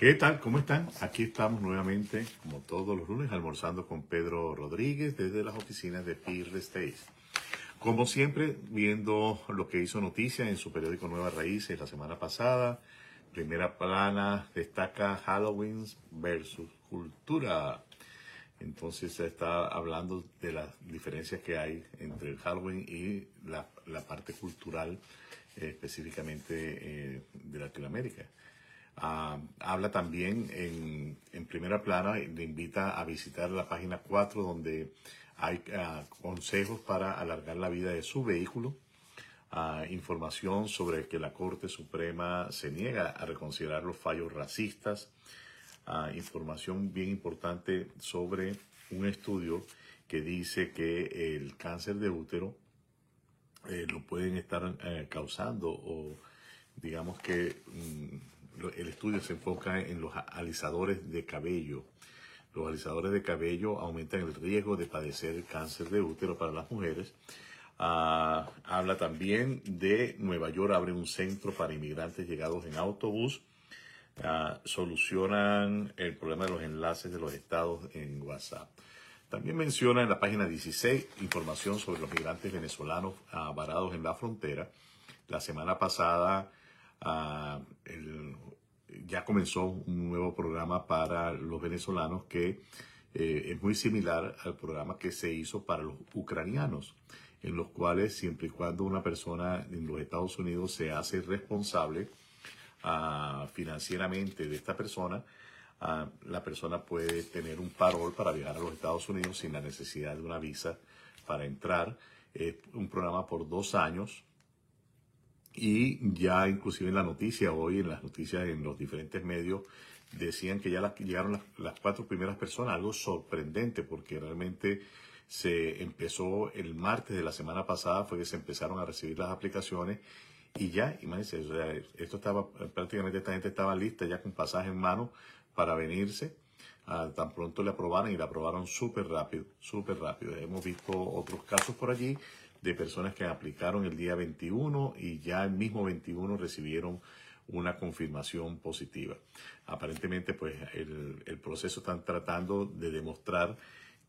¿Qué tal? ¿Cómo están? Aquí estamos nuevamente, como todos los lunes, almorzando con Pedro Rodríguez desde las oficinas de Peer Estate. Como siempre, viendo lo que hizo noticia en su periódico Nuevas Raíces la semana pasada. Primera plana destaca Halloween versus cultura. Entonces se está hablando de las diferencias que hay entre el Halloween y la, parte cultural, eh, específicamente eh, de Latinoamérica. Ah, habla también en, primera plana, le invita a visitar la página 4 donde hay ah, consejos para alargar la vida de su vehículo, ah, información sobre que la Corte Suprema se niega a reconsiderar los fallos racistas, información bien importante sobre un estudio que dice que el cáncer de útero eh, lo pueden estar eh, causando o digamos que mm, el estudio se enfoca en los alisadores de cabello. Los alisadores de cabello aumentan el riesgo de padecer el cáncer de útero para las mujeres. Ah, habla también de Nueva York abre un centro para inmigrantes llegados en autobús. Ah, solucionan el problema de los enlaces de los estados en WhatsApp. También menciona en la página 16 información sobre los migrantes venezolanos varados en la frontera. La semana pasada ah, ya comenzó un nuevo programa para los venezolanos que eh, es muy similar al programa que se hizo para los ucranianos, en los cuales siempre y cuando una persona en los Estados Unidos se hace responsable ah, financieramente de esta persona, la persona puede tener un parol para viajar a los Estados Unidos sin la necesidad de una visa para entrar. Es un programa por dos años y ya inclusive en la noticia hoy, en las noticias en los diferentes medios, decían que ya llegaron las, cuatro primeras personas, algo sorprendente porque realmente se empezó el martes de la semana pasada, fue que se empezaron a recibir las aplicaciones y ya, imagínense, esto estaba, prácticamente esta gente estaba lista ya con pasaje en mano para venirse. Ah, tan pronto le aprobaron y la aprobaron súper rápido, súper rápido. Hemos visto otros casos por allí de personas que aplicaron el día 21 y ya el mismo 21 recibieron una confirmación positiva. Aparentemente, pues el, el proceso están tratando de demostrar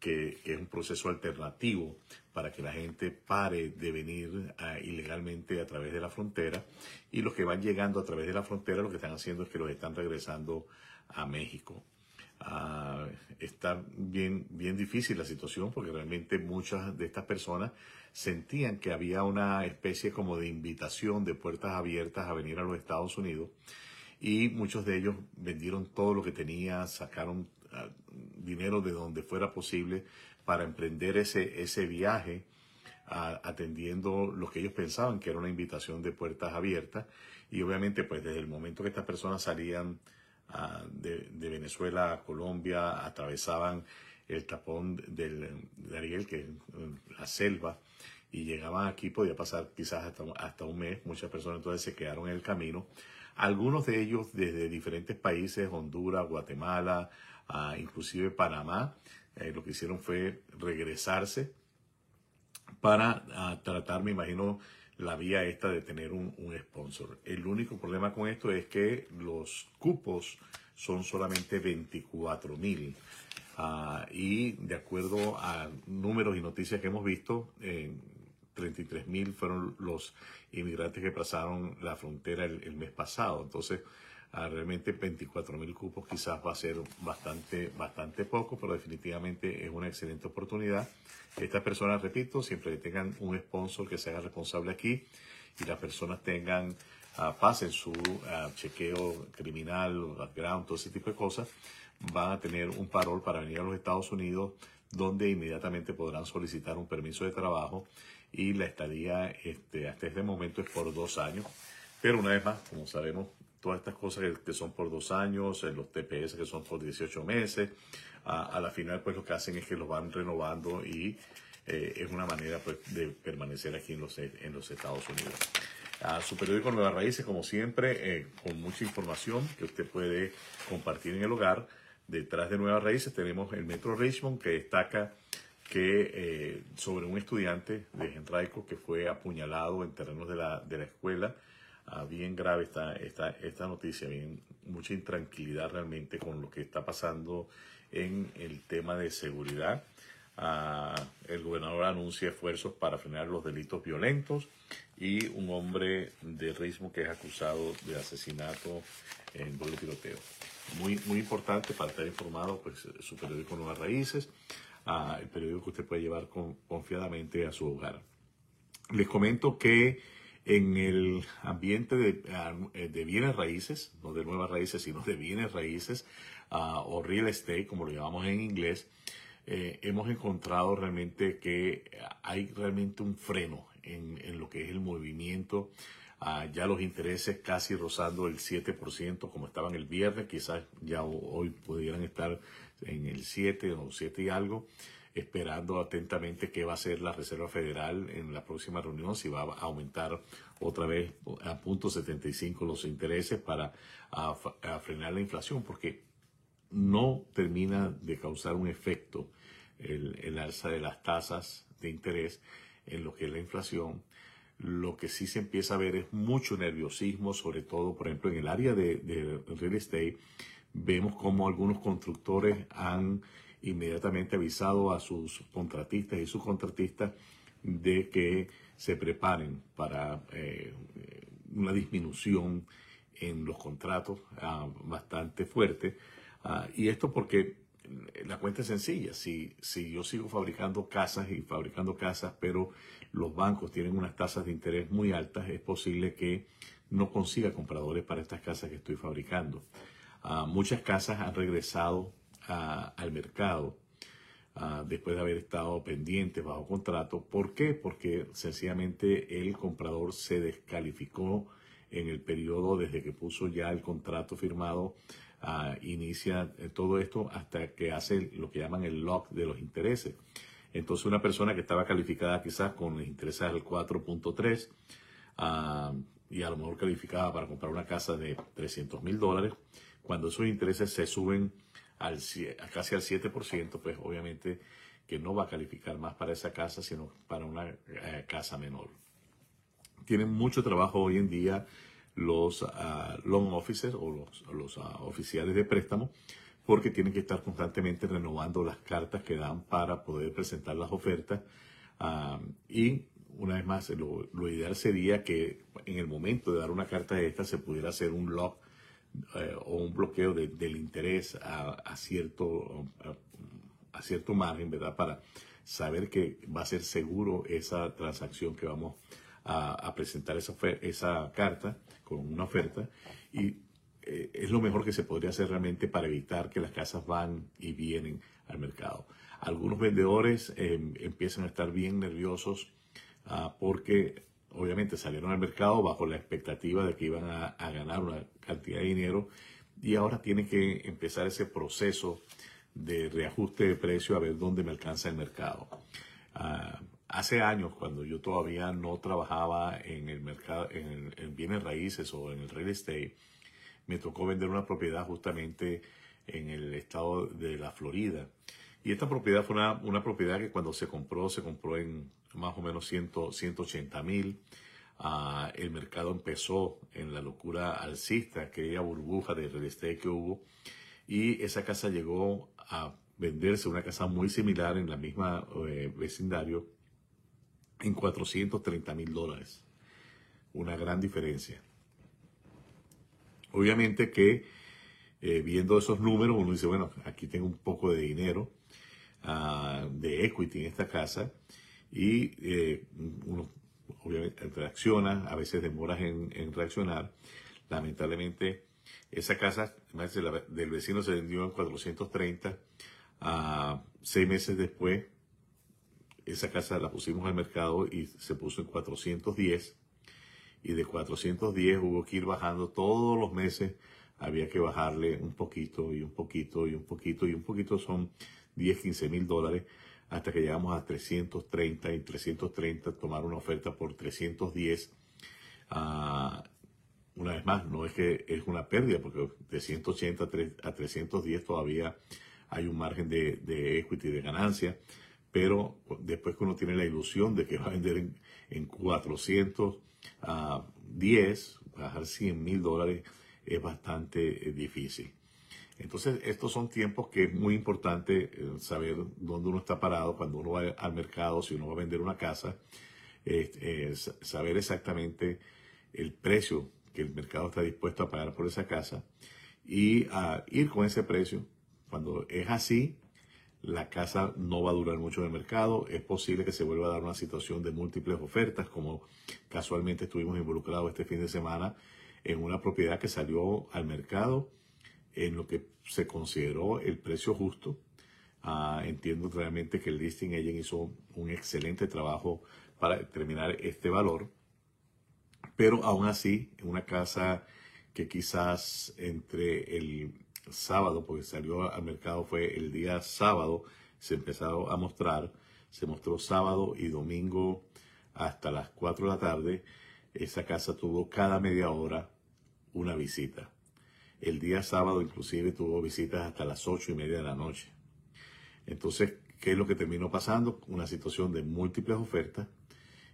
que, es un proceso alternativo para que la gente pare de venir ah, ilegalmente a través de la frontera y los que van llegando a través de la frontera lo que están haciendo es que los están regresando a México. Ah, está bien, bien difícil la situación porque realmente muchas de estas personas sentían que había una especie como de invitación de puertas abiertas a venir a los Estados Unidos y muchos de ellos vendieron todo lo que tenían, sacaron ah, dinero de donde fuera posible para emprender ese, ese viaje atendiendo lo que ellos pensaban que era una invitación de puertas abiertas. Y obviamente pues desde el momento que estas personas salían de, Venezuela a Colombia, atravesaban el tapón del, de Ariel, que es eh, la selva, y llegaban aquí, podía pasar quizás hasta, hasta un mes, muchas personas entonces se quedaron en el camino, algunos de ellos desde diferentes países, Honduras, Guatemala, inclusive Panamá, eh, lo que hicieron fue regresarse para tratar, me imagino, la vía esta de tener un, sponsor. El único problema con esto es que los cupos son solamente 24 mil. Ah, y de acuerdo a números y noticias que hemos visto, 33 mil fueron los inmigrantes que pasaron la frontera el, mes pasado. Entonces, ah, realmente 24 mil cupos quizás va a ser bastante, bastante poco, pero definitivamente es una excelente oportunidad estas personas, repito, siempre tengan un sponsor que se haga responsable aquí y las personas tengan, uh, pasen su ah, chequeo criminal, background, todo ese tipo de cosas, van a tener un parol para venir a los Estados Unidos donde inmediatamente podrán solicitar un permiso de trabajo y la estadía este, hasta este momento es por dos años. Pero una vez más, como sabemos, todas estas cosas que, son por dos años, los TPS que son por 18 meses, a, la final pues lo que hacen es que los van renovando y eh, es una manera pues de permanecer aquí en los, en los Estados Unidos. A su periódico Nuevas Raíces, como siempre, eh, con mucha información que usted puede compartir en el hogar. Detrás de Nuevas Raíces tenemos el Metro Richmond que destaca que eh, sobre un estudiante de Genraico que fue apuñalado en terrenos de la, de la escuela ah, bien grave esta, esta, esta noticia, bien, mucha intranquilidad realmente con lo que está pasando en el tema de seguridad. Ah, el gobernador anuncia esfuerzos para frenar los delitos violentos y un hombre de ritmo que es acusado de asesinato en doble tiroteo. Muy, muy importante para estar informado, pues su periódico Nuevas Raíces, ah, el periódico que usted puede llevar confiadamente a su hogar. Les comento que en el ambiente de, ah, de, bienes raíces, no de nuevas raíces, sino de bienes raíces o real estate, como lo llamamos en inglés, eh, hemos encontrado realmente que hay realmente un freno en, en lo que es el movimiento. Ah, ya los intereses casi rozando el 7% como estaban el viernes, quizás ya hoy pudieran estar en el 7 o 7 y algo, esperando atentamente qué va a hacer la Reserva Federal en la próxima reunión, si va a aumentar otra vez a punto 75 los intereses para frenar la inflación, porque no termina de causar un efecto el, alza de las tasas de interés en lo que es la inflación. Lo que sí se empieza a ver es mucho nerviosismo, sobre todo, por ejemplo, en el área de, real estate. Vemos como algunos constructores han inmediatamente avisado a sus contratistas y subcontratistas de que se preparen para eh, una disminución en los contratos ah, bastante fuerte Ah, y esto porque la cuenta es sencilla. Si, si yo sigo fabricando casas y fabricando casas, pero los bancos tienen unas tasas de interés muy altas, es posible que no consiga compradores para estas casas que estoy fabricando. Ah, muchas casas han regresado al mercado después de haber estado pendientes bajo contrato. ¿Por qué? Porque sencillamente el comprador se descalificó en el periodo desde que puso ya el contrato firmado inicia eh, todo esto hasta que hace lo que llaman el lock de los intereses. Entonces una persona que estaba calificada quizás con intereses al 4.3 y a lo mejor calificada para comprar una casa de 300 mil dólares, cuando esos intereses se suben al, casi al 7%, pues obviamente que no va a calificar más para esa casa, sino para una eh, casa menor. Tienen mucho trabajo hoy en día los uh, loan officers o los, ah, oficiales de préstamo porque tienen que estar constantemente renovando las cartas que dan para poder presentar las ofertas. Ah, y una vez más, lo, ideal sería que en el momento de dar una carta de esta se pudiera hacer un lock eh, o un bloqueo del interés a, cierto, a, cierto margen, ¿verdad? Para saber que va a ser seguro esa transacción que vamos a, presentar esa, esa carta con una oferta y eh, es lo mejor que se podría hacer realmente para evitar que las casas van y vienen al mercado. Algunos vendedores em, empiezan a estar bien nerviosos ah, porque obviamente salieron al mercado bajo la expectativa de que iban a, ganar una cantidad de dinero y ahora tienen que empezar ese proceso de reajuste de precio a ver dónde me alcanza el mercado. Ah, Hace años, cuando yo todavía no trabajaba en el mercado, en, bienes raíces o en el real estate, me tocó vender una propiedad justamente en el estado de la Florida. Y esta propiedad fue una, propiedad que cuando se compró, se compró en más o menos 180 mil. Ah, el mercado empezó en la locura alcista, aquella burbuja de real estate que hubo. Y esa casa llegó a venderse, una casa muy similar en la misma eh, vecindario, en 430 mil dólares. Una gran diferencia. Obviamente que eh, viendo esos números uno dice, bueno, aquí tengo un poco de dinero ah, de equity en esta casa y eh, uno obviamente reacciona, a veces demoras en, reaccionar. Lamentablemente esa casa del vecino se vendió en 430, a seis meses después esa casa la pusimos al mercado y se puso en 410 y de 410 hubo que ir bajando todos los meses, había que bajarle un poquito y un poquito y un poquito y un poquito son 10, 15 mil dólares hasta que llegamos a 330 y 330 tomar una oferta por 310. Ah, una vez más, no es que es una pérdida porque de 180 a 310 todavía hay un margen de, de equity de ganancia pero después que uno tiene la ilusión de que va a vender en, 410, bajar 100 mil dólares es bastante eh, difícil. Entonces, estos son tiempos que es muy importante eh, saber dónde uno está parado cuando uno va al mercado, si uno va a vender una casa, saber exactamente el precio que el mercado está dispuesto a pagar por esa casa y a ir con ese precio. Cuando es así, la casa no va a durar mucho en el mercado. Es posible que se vuelva a dar una situación de múltiples ofertas, como casualmente estuvimos involucrados este fin de semana en una propiedad que salió al mercado en lo que se consideró el precio justo. Ah, entiendo realmente que el listing agent hizo un excelente trabajo para determinar este valor, pero aún así, en una casa que quizás entre el sábado, porque salió al mercado fue el día sábado, se empezó a mostrar, se mostró sábado y domingo hasta las 4 de la tarde, esa casa tuvo cada media hora una visita. El día sábado inclusive tuvo visitas hasta las ocho y media de la noche. Entonces, ¿qué es lo que terminó pasando? Una situación de múltiples ofertas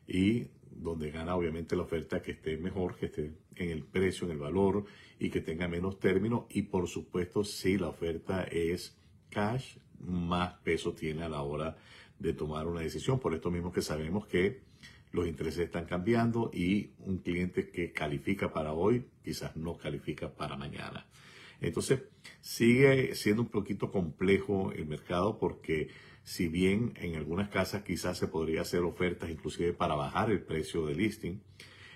y donde gana obviamente la oferta que esté mejor, que esté en el precio, en el valor y que tenga menos términos. Y por supuesto, si la oferta es cash, más peso tiene a la hora de tomar una decisión. Por esto mismo que sabemos que los intereses están cambiando y un cliente que califica para hoy quizás no califica para mañana. Entonces, sigue siendo un poquito complejo el mercado porque si bien en algunas casas quizás se podría hacer ofertas inclusive para bajar el precio del listing,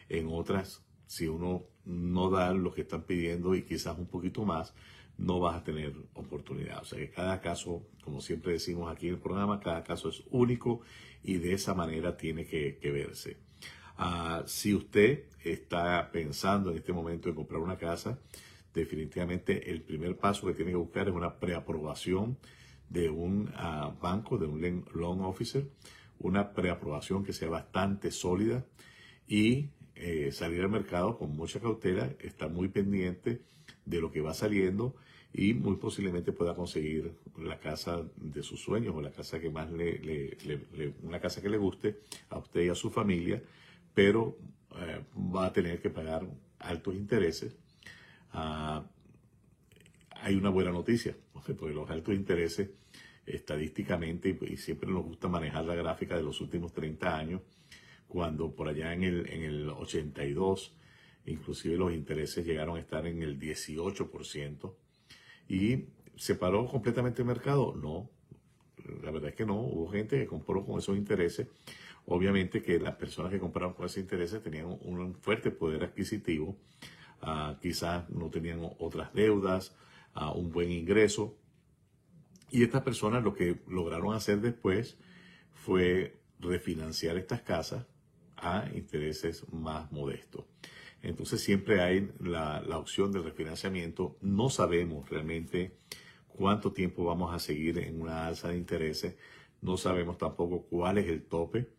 en otras, si uno no da lo que están pidiendo y quizás un poquito más, no vas a tener oportunidad. O sea que cada caso, como siempre decimos aquí en el programa, cada caso es único y de esa manera tiene que, verse. Ah, si usted está pensando en este momento en comprar una casa, definitivamente el primer paso que tiene que buscar es una preaprobación de un ah, banco, de un loan officer, una preaprobación que sea bastante sólida y eh, salir al mercado con mucha cautela, estar muy pendiente de lo que va saliendo y muy posiblemente pueda conseguir la casa de sus sueños o la casa que más le, una casa que le guste a usted y a su familia, pero eh, va a tener que pagar altos intereses. Ah, hay una buena noticia, porque los altos intereses estadísticamente, y siempre nos gusta manejar la gráfica de los últimos 30 años, cuando por allá en el, en el 82, inclusive los intereses llegaron a estar en el 18%, y se paró completamente el mercado. No, la verdad es que no, hubo gente que compró con esos intereses. Obviamente que las personas que compraron con esos intereses tenían un fuerte poder adquisitivo, ah, quizás no tenían otras deudas, uh, un buen ingreso, y estas personas lo que lograron hacer después fue refinanciar estas casas a intereses más modestos. Entonces siempre hay la, opción de refinanciamiento. No sabemos realmente cuánto tiempo vamos a seguir en una alza de intereses. No sabemos tampoco cuál es el tope.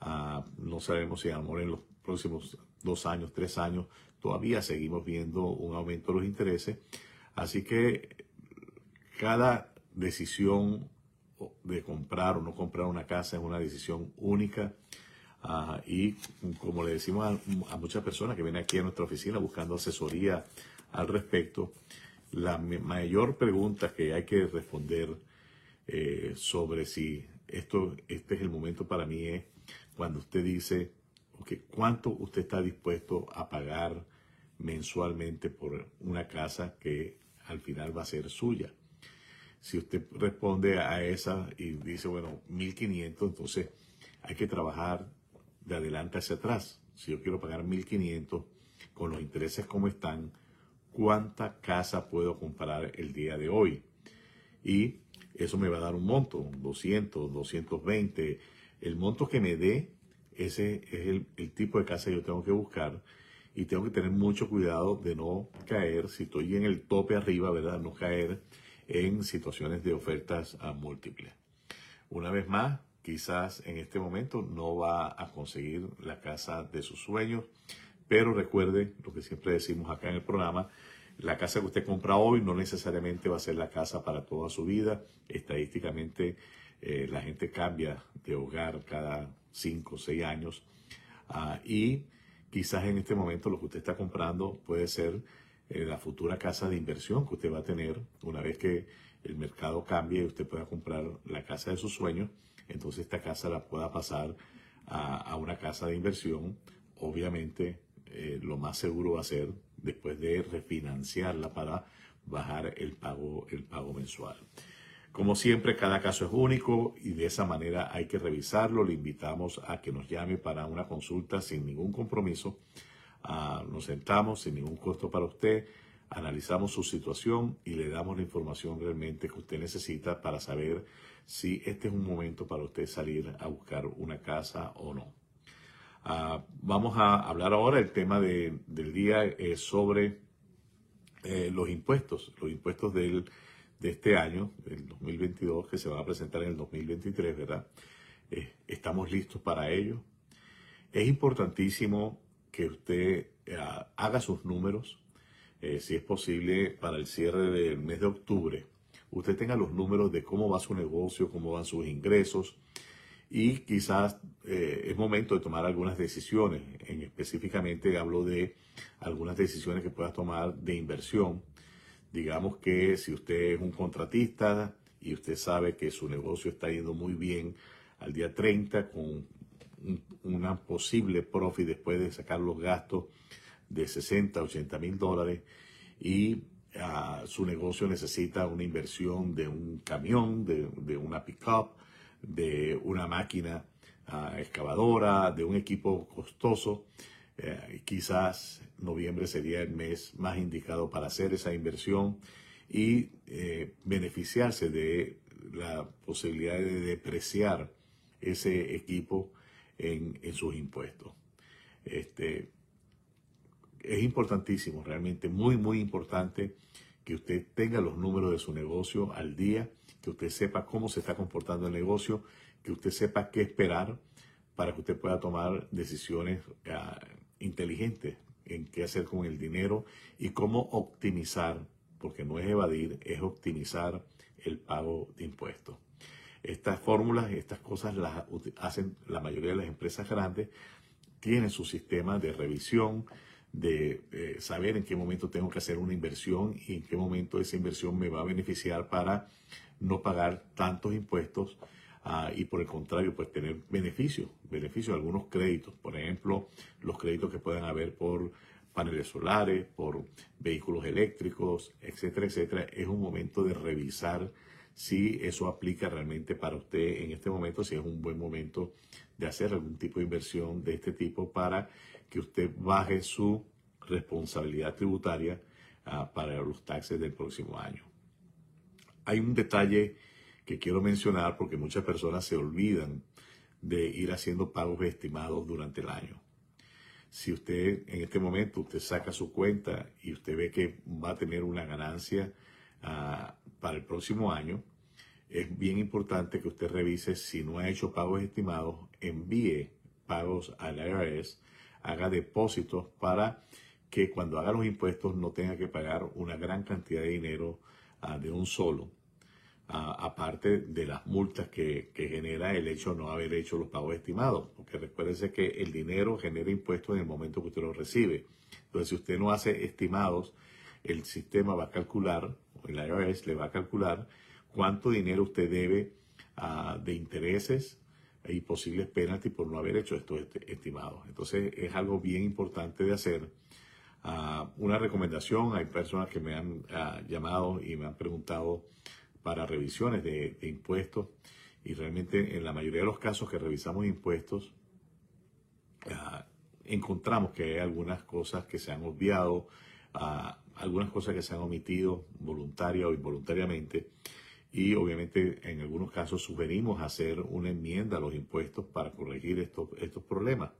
Ah, no sabemos si a lo en los próximos dos años, tres años, todavía seguimos viendo un aumento de los intereses. Así que cada decisión de comprar o no comprar una casa es una decisión única. Y como le decimos a, muchas personas que vienen aquí a nuestra oficina buscando asesoría al respecto, la mayor pregunta que hay que responder eh, sobre si esto, este es el momento para mí es cuando usted dice, ¿cuánto usted está dispuesto a pagar mensualmente por una casa que al final va a ser suya? Si usted responde a esa y dice, bueno, 1500, entonces hay que trabajar de adelante hacia atrás. Si yo quiero pagar 1500 con los intereses como están, ¿cuánta casa puedo comprar el día de hoy? Y eso me va a dar un monto, 200, 220. El monto que me dé, ese es el, tipo de casa que yo tengo que buscar y tengo que tener mucho cuidado de no caer, si estoy en el tope arriba, ¿verdad? No caer en situaciones de ofertas múltiples. Una vez más, quizás en este momento no va a conseguir la casa de sus sueños, pero recuerde lo que siempre decimos acá en el programa, la casa que usted compra hoy no necesariamente va a ser la casa para toda su vida. Estadísticamente, eh, la gente cambia de hogar cada 5 o 6 años. Ah, y quizás en este momento lo que usted está comprando puede ser eh, la futura casa de inversión que usted va a tener. Una vez que el mercado cambie y usted pueda comprar la casa de sus sueños, entonces esta casa la pueda pasar a, una casa de inversión. Obviamente eh, lo más seguro va a ser después de refinanciarla para bajar el pago, el pago mensual. Como siempre, cada caso es único y de esa manera hay que revisarlo. Le invitamos a que nos llame para una consulta sin ningún compromiso. Ah, nos sentamos sin ningún costo para usted, analizamos su situación y le damos la información realmente que usted necesita para saber si este es un momento para usted salir a buscar una casa o no. Ah, vamos a hablar ahora, el tema del día es sobre eh, los impuestos, los impuestos del de este año, el 2022, que se va a presentar en el 2023, ¿verdad? Eh, estamos listos para ello. Es importantísimo que usted eh, haga sus números, eh, si es posible, para el cierre del mes de octubre. Usted tenga los números de cómo va su negocio, cómo van sus ingresos y quizás es momento de tomar algunas decisiones. En, específicamente hablo de algunas decisiones que pueda tomar de inversión Digamos que si usted es un contratista y usted sabe que su negocio está yendo muy bien al día 30 con una posible profit después de sacar los gastos de 60, 80 mil dólares y su negocio necesita una inversión de un camión, de, una pickup, de una máquina ah, excavadora, de un equipo costoso. Eh, quizás noviembre sería el mes más indicado para hacer esa inversión y eh, beneficiarse de la posibilidad de depreciar ese equipo en, sus impuestos. Este, es importantísimo, realmente muy, muy importante que usted tenga los números de su negocio al día, que usted sepa cómo se está comportando el negocio, que usted sepa qué esperar para que usted pueda tomar decisiones ah, inteligente en qué hacer con el dinero y cómo optimizar, porque no es evadir, es optimizar el pago de impuestos. Estas fórmulas, estas cosas las hacen la mayoría de las empresas grandes, tienen su sistema de revisión, de eh, saber en qué momento tengo que hacer una inversión y en qué momento esa inversión me va a beneficiar para no pagar tantos impuestos Ah, y por el contrario, pues tener beneficios, beneficios, algunos créditos, por ejemplo, los créditos que puedan haber por paneles solares, por vehículos eléctricos, etcétera, etcétera. Es un momento de revisar si eso aplica realmente para usted en este momento, si es un buen momento de hacer algún tipo de inversión de este tipo para que usted baje su responsabilidad tributaria ah, para los taxes del próximo año. Hay un detalle que quiero mencionar porque muchas personas se olvidan de ir haciendo pagos estimados durante el año. Si usted en este momento usted saca su cuenta y usted ve que va a tener una ganancia ah, para el próximo año, es bien importante que usted revise si no ha hecho pagos estimados, envíe pagos al IRS, haga depósitos para que cuando haga los impuestos no tenga que pagar una gran cantidad de dinero ah, de un solo aparte de las multas que, genera el hecho de no haber hecho los pagos estimados. Porque recuérdese que el dinero genera impuestos en el momento que usted lo recibe. Entonces, si usted no hace estimados, el sistema va a calcular, o el IRS le va a calcular cuánto dinero usted debe ah, de intereses y posibles penalties por no haber hecho estos estimados. Entonces, es algo bien importante de hacer. Ah, una recomendación, hay personas que me han ah, llamado y me han preguntado para revisiones de, impuestos y realmente en la mayoría de los casos que revisamos impuestos ah, encontramos que hay algunas cosas que se han obviado, algunas cosas que se han omitido voluntaria o involuntariamente y obviamente en algunos casos sugerimos hacer una enmienda a los impuestos para corregir estos, estos problemas.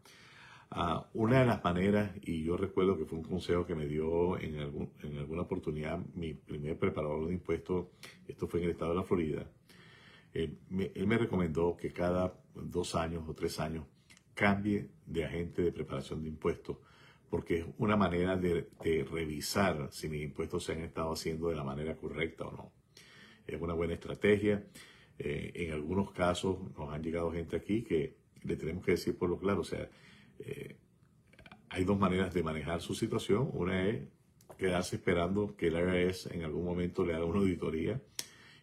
Ah, una de las maneras, y yo recuerdo que fue un consejo que me dio en, en alguna oportunidad mi primer preparador de impuestos, esto fue en el estado de la Florida, él me, recomendó que cada dos años o tres años cambie de agente de preparación de impuestos, porque es una manera de, revisar si mis impuestos se han estado haciendo de la manera correcta o no. Es una buena estrategia. Eh, en algunos casos nos han llegado gente aquí que le tenemos que decir por lo claro, o sea, eh, hay dos maneras de manejar su situación. Una es quedarse esperando que el IRS en algún momento le haga una auditoría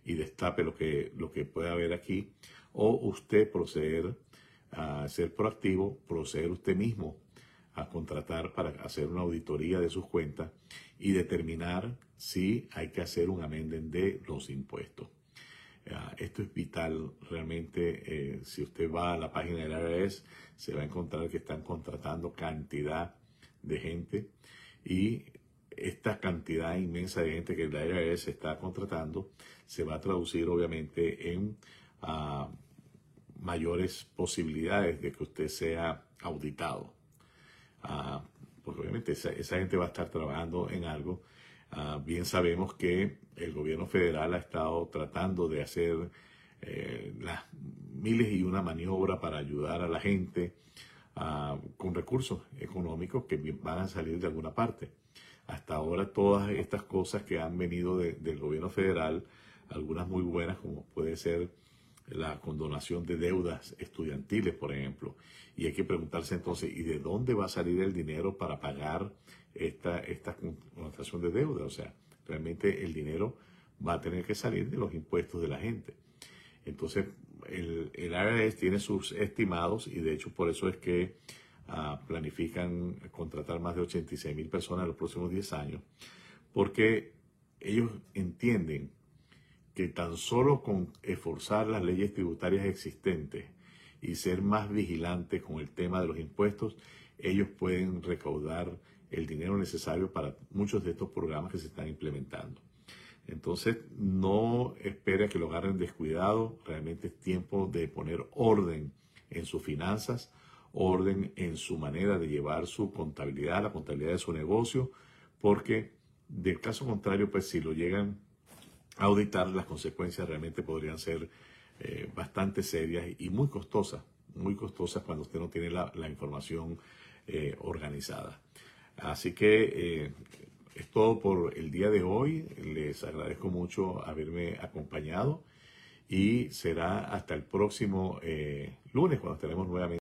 y destape lo que, lo que pueda haber aquí. O usted proceder a ser proactivo, proceder usted mismo a contratar para hacer una auditoría de sus cuentas y determinar si hay que hacer un amenden de los impuestos. Ah, esto es vital realmente. Eh, si usted va a la página del IRS, se va a encontrar que están contratando cantidad de gente y esta cantidad inmensa de gente que el IRS está contratando se va a traducir obviamente en ah, mayores posibilidades de que usted sea auditado. Ah, porque obviamente esa, gente va a estar trabajando en algo. Ah, bien sabemos que el gobierno federal ha estado tratando de hacer eh, las miles y una maniobra para ayudar a la gente ah, con recursos económicos que van a salir de alguna parte. Hasta ahora todas estas cosas que han venido del gobierno federal, algunas muy buenas como puede ser la condonación de deudas estudiantiles, por ejemplo. Y hay que preguntarse entonces, ¿y de dónde va a salir el dinero para pagar esta, esta de deuda? O sea, realmente el dinero va a tener que salir de los impuestos de la gente. Entonces, el, el tiene sus estimados y de hecho por eso es que ah, planifican contratar más de 86 mil personas en los próximos 10 años, porque ellos entienden que tan solo con esforzar las leyes tributarias existentes y ser más vigilantes con el tema de los impuestos, ellos pueden recaudar el dinero necesario para muchos de estos programas que se están implementando. Entonces, no espere que lo agarren descuidado, realmente es tiempo de poner orden en sus finanzas, orden en su manera de llevar su contabilidad, la contabilidad de su negocio, porque del caso contrario, pues si lo llegan auditar, las consecuencias realmente podrían ser eh, bastante serias y muy costosas, muy costosas cuando usted no tiene la, información eh, organizada. Así que eh, es todo por el día de hoy. Les agradezco mucho haberme acompañado y será hasta el próximo lunes cuando estaremos nuevamente.